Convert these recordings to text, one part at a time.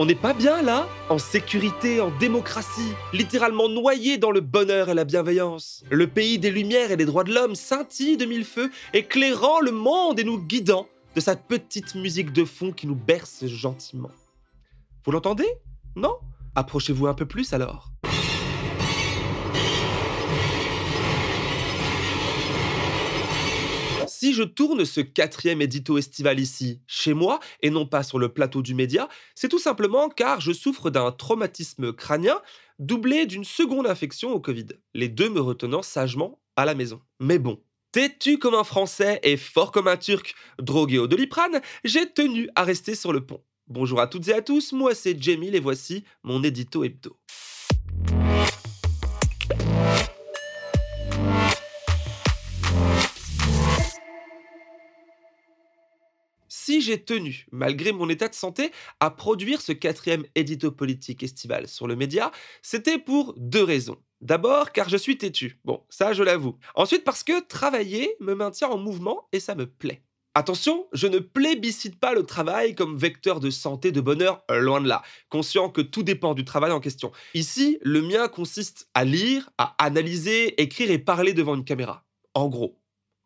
On n'est pas bien là? En sécurité, en démocratie, littéralement noyé dans le bonheur et la bienveillance. Le pays des lumières et des droits de l'homme scintille de mille feux, éclairant le monde et nous guidant de sa petite musique de fond qui nous berce gentiment. Vous l'entendez? Non? Approchez-vous un peu plus alors. Si je tourne ce quatrième édito estival ici, chez moi, et non pas sur le plateau du média, c'est tout simplement car je souffre d'un traumatisme crânien doublé d'une seconde infection au Covid, les deux me retenant sagement à la maison. Mais bon, têtu comme un Français et fort comme un Turc, drogué au doliprane, j'ai tenu à rester sur le pont. Bonjour à toutes et à tous, moi c'est Jamie et voici mon édito hebdo. Si j'ai tenu, malgré mon état de santé, à produire ce quatrième édito politique estival sur le média, c'était pour deux raisons. D'abord, car je suis têtu. Bon, ça, je l'avoue. Ensuite, parce que travailler me maintient en mouvement et ça me plaît. Attention, je ne plébiscite pas le travail comme vecteur de santé, de bonheur, loin de là, conscient que tout dépend du travail en question. Ici, le mien consiste à lire, à analyser, écrire et parler devant une caméra. En gros,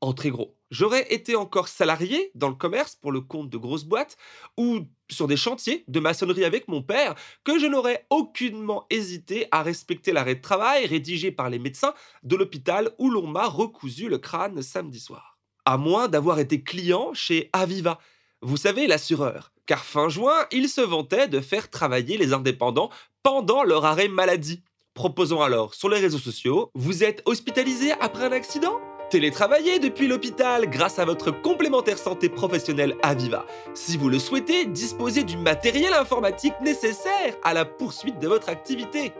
en très gros j'aurais été encore salarié dans le commerce pour le compte de grosses boîtes ou sur des chantiers de maçonnerie avec mon père, que je n'aurais aucunement hésité à respecter l'arrêt de travail rédigé par les médecins de l'hôpital où l'on m'a recousu le crâne samedi soir. À moins d'avoir été client chez Aviva, vous savez, l'assureur, car fin juin, il se vantait de faire travailler les indépendants pendant leur arrêt maladie. Proposons alors sur les réseaux sociaux, vous êtes hospitalisé après un accident? Télétravailler depuis l'hôpital grâce à votre complémentaire santé professionnelle Aviva. Si vous le souhaitez, disposez du matériel informatique nécessaire à la poursuite de votre activité.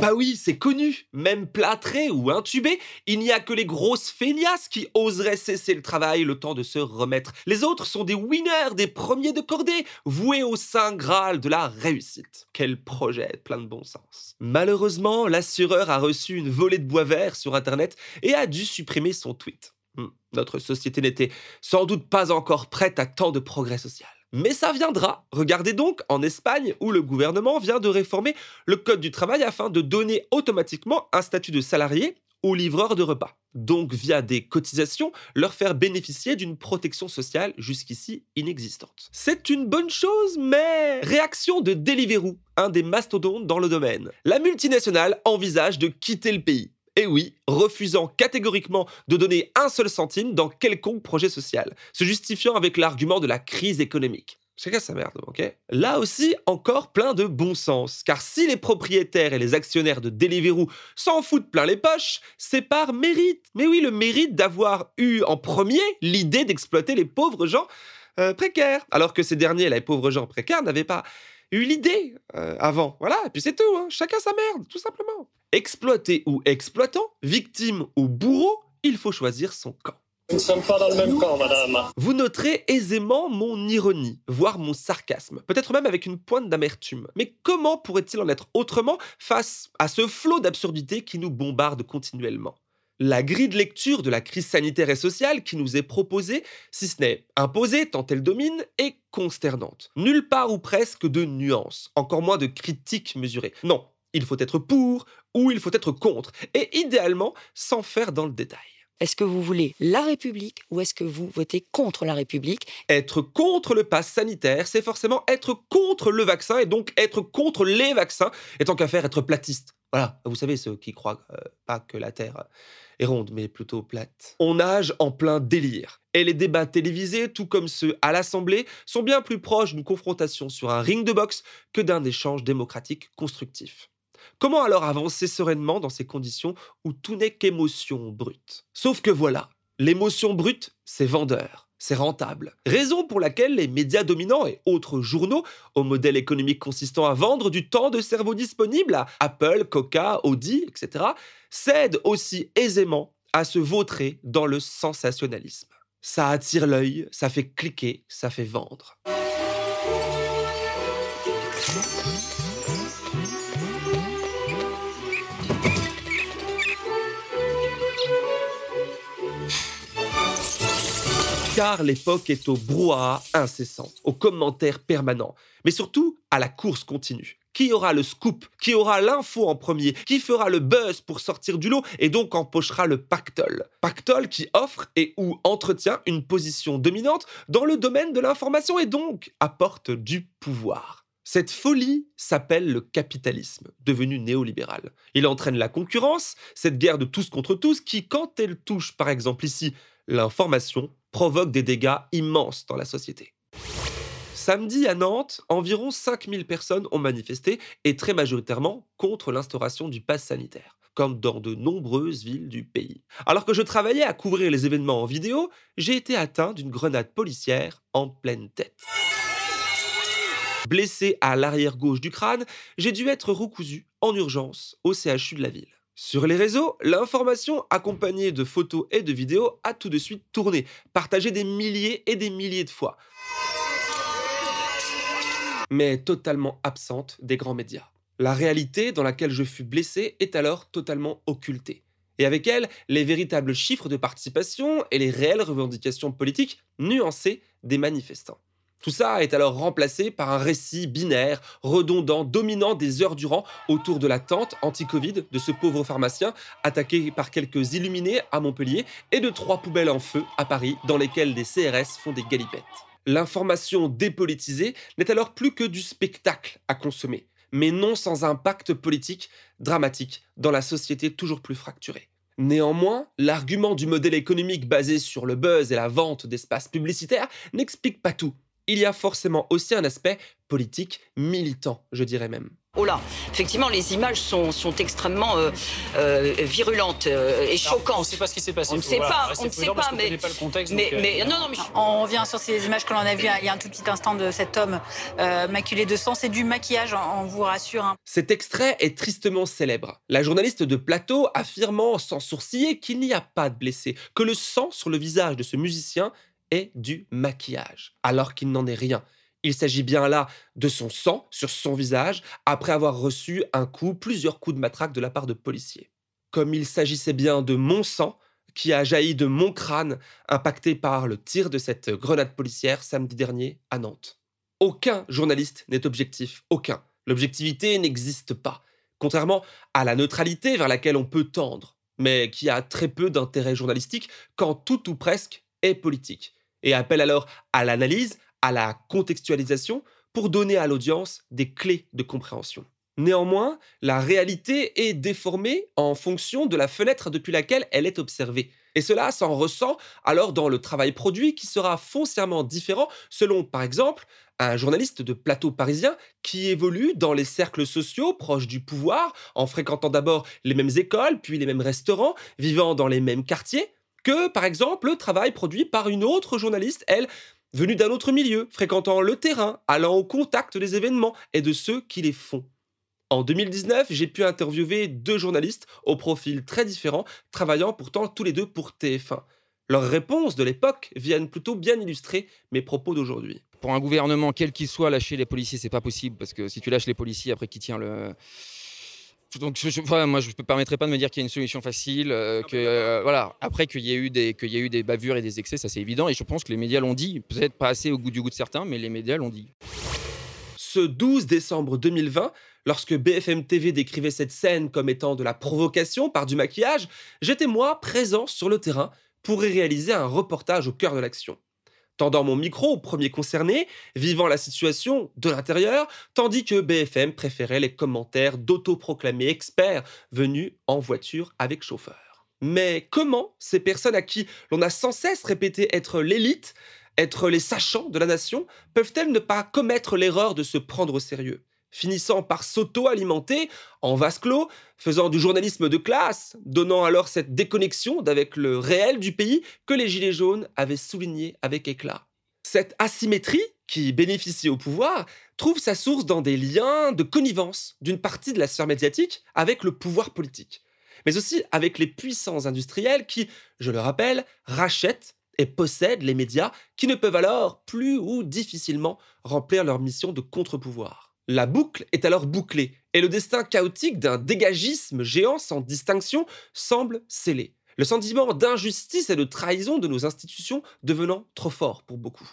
Bah oui, c'est connu. Même plâtré ou intubé, il n'y a que les grosses feignasses qui oseraient cesser le travail le temps de se remettre. Les autres sont des winners, des premiers de cordée, voués au saint graal de la réussite. Quel projet plein de bon sens. Malheureusement, l'assureur a reçu une volée de bois vert sur Internet et a dû supprimer son tweet. Hmm, notre société n'était sans doute pas encore prête à tant de progrès social. Mais ça viendra. Regardez donc en Espagne où le gouvernement vient de réformer le Code du travail afin de donner automatiquement un statut de salarié aux livreurs de repas. Donc via des cotisations, leur faire bénéficier d'une protection sociale jusqu'ici inexistante. C'est une bonne chose, mais... Réaction de Deliveroo, un des mastodontes dans le domaine. La multinationale envisage de quitter le pays. Et oui, refusant catégoriquement de donner un seul centime dans quelconque projet social, se justifiant avec l'argument de la crise économique. Chacun sa merde, ok? Là aussi, encore plein de bon sens, car si les propriétaires et les actionnaires de Deliveroo s'en foutent plein les poches, c'est par mérite. Mais oui, le mérite d'avoir eu en premier l'idée d'exploiter les pauvres gens euh, précaires, alors que ces derniers, les pauvres gens précaires, n'avaient pas eu l'idée euh, avant. Voilà, et puis c'est tout, hein. chacun sa merde, tout simplement. Exploité ou exploitant, victime ou bourreau, il faut choisir son camp. Nous ne sommes pas dans le même camp, madame. Vous noterez aisément mon ironie, voire mon sarcasme, peut-être même avec une pointe d'amertume. Mais comment pourrait-il en être autrement face à ce flot d'absurdité qui nous bombarde continuellement? La grille de lecture de la crise sanitaire et sociale qui nous est proposée, si ce n'est imposée tant elle domine, est consternante. Nulle part ou presque de nuances, encore moins de critiques mesurées. Non, il faut être pour ou il faut être contre, et idéalement sans faire dans le détail. Est-ce que vous voulez la République ou est-ce que vous votez contre la République? Être contre le pass sanitaire, c'est forcément être contre le vaccin et donc être contre les vaccins, et tant qu'à faire être platiste. Voilà, vous savez, ceux qui croient euh, pas que la Terre est ronde, mais plutôt plate. On nage en plein délire. Et les débats télévisés, tout comme ceux à l'Assemblée, sont bien plus proches d'une confrontation sur un ring de boxe que d'un échange démocratique constructif. Comment alors avancer sereinement dans ces conditions où tout n'est qu'émotion brute? Sauf que voilà, l'émotion brute, c'est vendeur, c'est rentable. Raison pour laquelle les médias dominants et autres journaux, au modèle économique consistant à vendre du temps de cerveau disponible à Apple, Coca, Audi, etc., cèdent aussi aisément à se vautrer dans le sensationnalisme. Ça attire l'œil, ça fait cliquer, ça fait vendre. Car l'époque est au brouhaha incessant, aux commentaires permanents, mais surtout à la course continue. Qui aura le scoop? Qui aura l'info en premier? Qui fera le buzz pour sortir du lot et donc empochera le pactole? Pactole qui offre et ou entretient une position dominante dans le domaine de l'information et donc apporte du pouvoir. Cette folie s'appelle le capitalisme, devenu néolibéral. Il entraîne la concurrence, cette guerre de tous contre tous qui, quand elle touche par exemple ici l'information, provoque des dégâts immenses dans la société. Samedi à Nantes, environ 5000 personnes ont manifesté et très majoritairement contre l'instauration du pass sanitaire, comme dans de nombreuses villes du pays. Alors que je travaillais à couvrir les événements en vidéo, j'ai été atteint d'une grenade policière en pleine tête. Blessé à l'arrière gauche du crâne, j'ai dû être recousu en urgence au CHU de la ville. Sur les réseaux, l'information accompagnée de photos et de vidéos a tout de suite tourné, partagée des milliers et des milliers de fois mais totalement absente des grands médias. La réalité dans laquelle je fus blessé est alors totalement occultée. Et avec elle, les véritables chiffres de participation et les réelles revendications politiques nuancées des manifestants. Tout ça est alors remplacé par un récit binaire, redondant, dominant des heures durant autour de la tente anti-Covid de ce pauvre pharmacien attaqué par quelques illuminés à Montpellier et de trois poubelles en feu à Paris dans lesquelles des CRS font des galipettes. L'information dépolitisée n'est alors plus que du spectacle à consommer, mais non sans impact politique dramatique dans la société toujours plus fracturée. Néanmoins, l'argument du modèle économique basé sur le buzz et la vente d'espaces publicitaires n'explique pas tout. Il y a forcément aussi un aspect politique militant, je dirais même. Oh là, effectivement, les images sont, sont extrêmement euh, euh, virulentes euh, et choquantes. on ne sait pas ce qui s'est passé. On ne sait pas, on ne sait pas, mais, pas le contexte, mais, mais non, non, mais on revient sur ces images que l'on a vues il y a un tout petit instant de cet homme maculé de sang. C'est du maquillage, on vous rassure. Hein. Cet extrait est tristement célèbre. La journaliste de plateau affirmant sans sourciller qu'il n'y a pas de blessé, que le sang sur le visage de ce musicien est du maquillage, alors qu'il n'en est rien. Il s'agit bien là de son sang sur son visage après avoir reçu un coup, plusieurs coups de matraque de la part de policiers. Comme il s'agissait bien de mon sang qui a jailli de mon crâne, impacté par le tir de cette grenade policière samedi dernier à Nantes. Aucun journaliste n'est objectif, aucun. L'objectivité n'existe pas, contrairement à la neutralité vers laquelle on peut tendre, mais qui a très peu d'intérêt journalistique quand tout ou presque est politique, et appelle alors à l'analyse, à la contextualisation pour donner à l'audience des clés de compréhension. Néanmoins, la réalité est déformée en fonction de la fenêtre depuis laquelle elle est observée. Et cela s'en ressent alors dans le travail produit qui sera foncièrement différent selon, par exemple, un journaliste de plateau parisien qui évolue dans les cercles sociaux proches du pouvoir, en fréquentant d'abord les mêmes écoles, puis les mêmes restaurants, vivant dans les mêmes quartiers, que, par exemple, le travail produit par une autre journaliste, elle, venus d'un autre milieu, fréquentant le terrain, allant au contact des événements et de ceux qui les font. En 2019, j'ai pu interviewer deux journalistes au profil très différent, travaillant pourtant tous les deux pour TF1. Leurs réponses de l'époque viennent plutôt bien illustrer mes propos d'aujourd'hui. Pour un gouvernement, quel qu'il soit, lâcher les policiers, c'est pas possible, parce que si tu lâches les policiers, après qui tient le, donc je, moi je ne me permettrai pas de me dire qu'il y a une solution facile, euh, que euh, voilà. Après qu'il y ait eu des qu'il y a eu des bavures et des excès, ça c'est évident. Et je pense que les médias l'ont dit, peut-être pas assez au goût du goût de certains, mais les médias l'ont dit. Ce 12 décembre 2020, lorsque BFM TV décrivait cette scène comme étant de la provocation par du maquillage, j'étais moi présent sur le terrain pour y réaliser un reportage au cœur de l'action tendant mon micro au premier concerné, vivant la situation de l'intérieur, tandis que BFM préférait les commentaires d'autoproclamés experts venus en voiture avec chauffeur. Mais comment ces personnes à qui l'on a sans cesse répété être l'élite, être les sachants de la nation, peuvent-elles ne pas commettre l'erreur de se prendre au sérieux? Finissant par s'auto-alimenter en vase clos, faisant du journalisme de classe, donnant alors cette déconnexion d'avec le réel du pays que les Gilets jaunes avaient souligné avec éclat. Cette asymétrie, qui bénéficie au pouvoir, trouve sa source dans des liens de connivence d'une partie de la sphère médiatique avec le pouvoir politique, mais aussi avec les puissants industriels qui, je le rappelle, rachètent et possèdent les médias qui ne peuvent alors plus ou difficilement remplir leur mission de contre-pouvoir. La boucle est alors bouclée, et le destin chaotique d'un dégagisme géant sans distinction semble scellé. Le sentiment d'injustice et de trahison de nos institutions devenant trop fort pour beaucoup.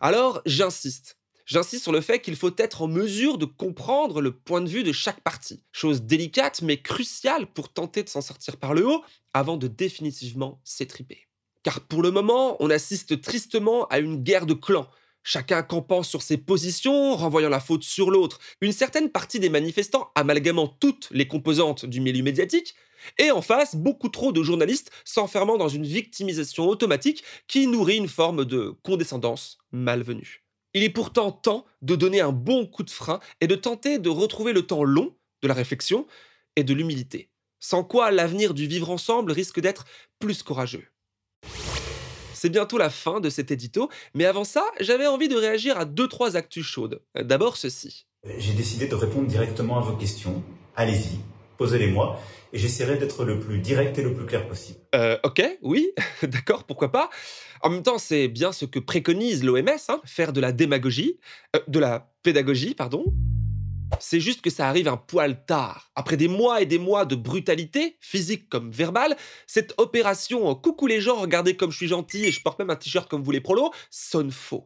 Alors, j'insiste. J'insiste sur le fait qu'il faut être en mesure de comprendre le point de vue de chaque partie. Chose délicate mais cruciale pour tenter de s'en sortir par le haut avant de définitivement s'étriper. Car pour le moment, on assiste tristement à une guerre de clans. Chacun campant sur ses positions, renvoyant la faute sur l'autre. Une certaine partie des manifestants amalgamant toutes les composantes du milieu médiatique. Et en face, beaucoup trop de journalistes s'enfermant dans une victimisation automatique qui nourrit une forme de condescendance malvenue. Il est pourtant temps de donner un bon coup de frein et de tenter de retrouver le temps long de la réflexion et de l'humilité. Sans quoi l'avenir du vivre ensemble risque d'être plus courageux. C'est bientôt la fin de cet édito, mais avant ça, j'avais envie de réagir à deux trois actus chaudes. D'abord ceci. J'ai décidé de répondre directement à vos questions. Allez-y, posez-les-moi, et j'essaierai d'être le plus direct et le plus clair possible. Euh, ok, oui, d'accord, pourquoi pas. En même temps, c'est bien ce que préconise l'OMS, hein, faire de la démagogie, euh, de la pédagogie, pardon. C'est juste que ça arrive un poil tard. Après des mois et des mois de brutalité, physique comme verbale, cette opération Coucou les gens, regardez comme je suis gentil et je porte même un t-shirt comme vous les prolos sonne faux.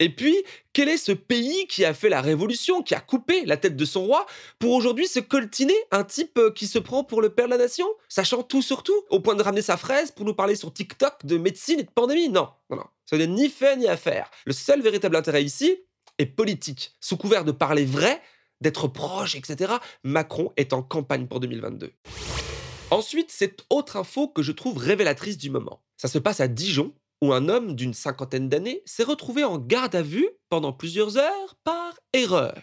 Et puis, quel est ce pays qui a fait la révolution, qui a coupé la tête de son roi, pour aujourd'hui se coltiner un type euh, qui se prend pour le père de la nation, sachant tout sur tout, au point de ramener sa fraise pour nous parler sur TikTok de médecine et de pandémie? Non, non, non. Ce n'est ni fait ni à faire. Le seul véritable intérêt ici est politique. Sous couvert de parler vrai, d'être proche, etc., Macron est en campagne pour 2022. Ensuite, cette autre info que je trouve révélatrice du moment. Ça se passe à Dijon, où un homme d'une cinquantaine d'années s'est retrouvé en garde à vue pendant plusieurs heures par erreur.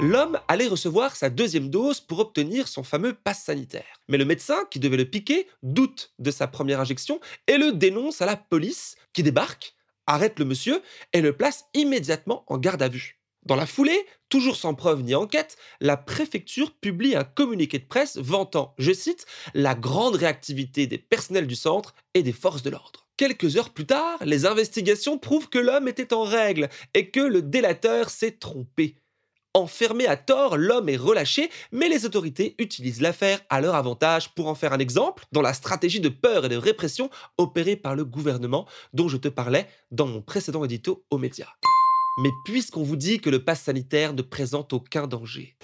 L'homme allait recevoir sa deuxième dose pour obtenir son fameux pass sanitaire. Mais le médecin qui devait le piquer doute de sa première injection et le dénonce à la police qui débarque, arrête le monsieur et le place immédiatement en garde à vue. Dans la foulée, toujours sans preuve ni enquête, la préfecture publie un communiqué de presse vantant, je cite, la grande réactivité des personnels du centre et des forces de l'ordre. Quelques heures plus tard, les investigations prouvent que l'homme était en règle et que le délateur s'est trompé. Enfermé à tort, l'homme est relâché, mais les autorités utilisent l'affaire à leur avantage pour en faire un exemple dans la stratégie de peur et de répression opérée par le gouvernement dont je te parlais dans mon précédent édito aux médias. Mais puisqu'on vous dit que le pass sanitaire ne présente aucun danger.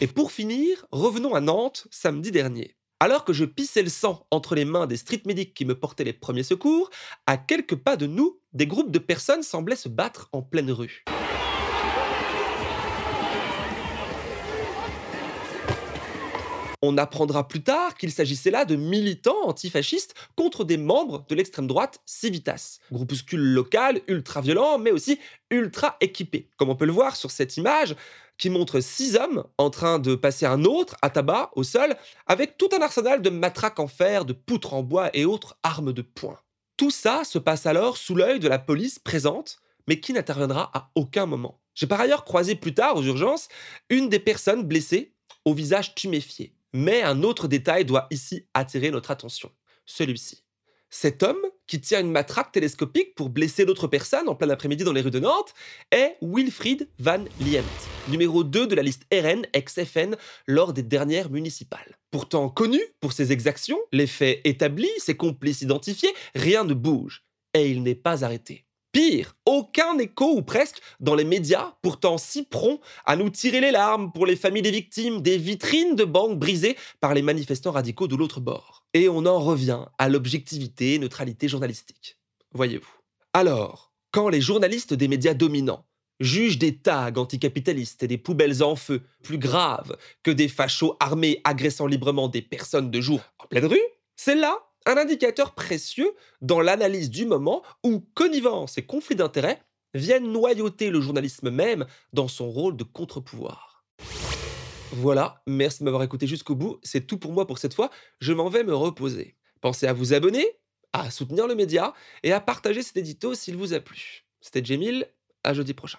Et pour finir, revenons à Nantes samedi dernier. Alors que je pissais le sang entre les mains des street medics qui me portaient les premiers secours, à quelques pas de nous, des groupes de personnes semblaient se battre en pleine rue. On apprendra plus tard qu'il s'agissait là de militants antifascistes contre des membres de l'extrême droite Civitas, groupuscule local ultra violent mais aussi ultra équipé. Comme on peut le voir sur cette image qui montre six hommes en train de passer un autre à tabac au sol avec tout un arsenal de matraques en fer, de poutres en bois et autres armes de poing. Tout ça se passe alors sous l'œil de la police présente mais qui n'interviendra à aucun moment. J'ai par ailleurs croisé plus tard aux urgences une des personnes blessées au visage tuméfié. Mais un autre détail doit ici attirer notre attention. Celui-ci. Cet homme, qui tient une matraque télescopique pour blesser d'autres personnes en plein après-midi dans les rues de Nantes, est Wilfried Van Liemt, numéro 2 de la liste RN ex-FN lors des dernières municipales. Pourtant connu pour ses exactions, les faits établis, ses complices identifiés, rien ne bouge. Et il n'est pas arrêté. Aucun écho ou presque dans les médias, pourtant si prompts à nous tirer les larmes pour les familles des victimes des vitrines de banques brisées par les manifestants radicaux de l'autre bord. Et on en revient à l'objectivité et neutralité journalistique. Voyez-vous. Alors, quand les journalistes des médias dominants jugent des tags anticapitalistes et des poubelles en feu plus graves que des fachos armés agressant librement des personnes de jour en pleine rue, c'est là un indicateur précieux dans l'analyse du moment où connivence et conflit d'intérêts viennent noyauter le journalisme même dans son rôle de contre-pouvoir. Voilà, merci de m'avoir écouté jusqu'au bout, c'est tout pour moi pour cette fois, je m'en vais me reposer. Pensez à vous abonner, à soutenir le média et à partager cet édito s'il vous a plu. C'était Jamil, à jeudi prochain.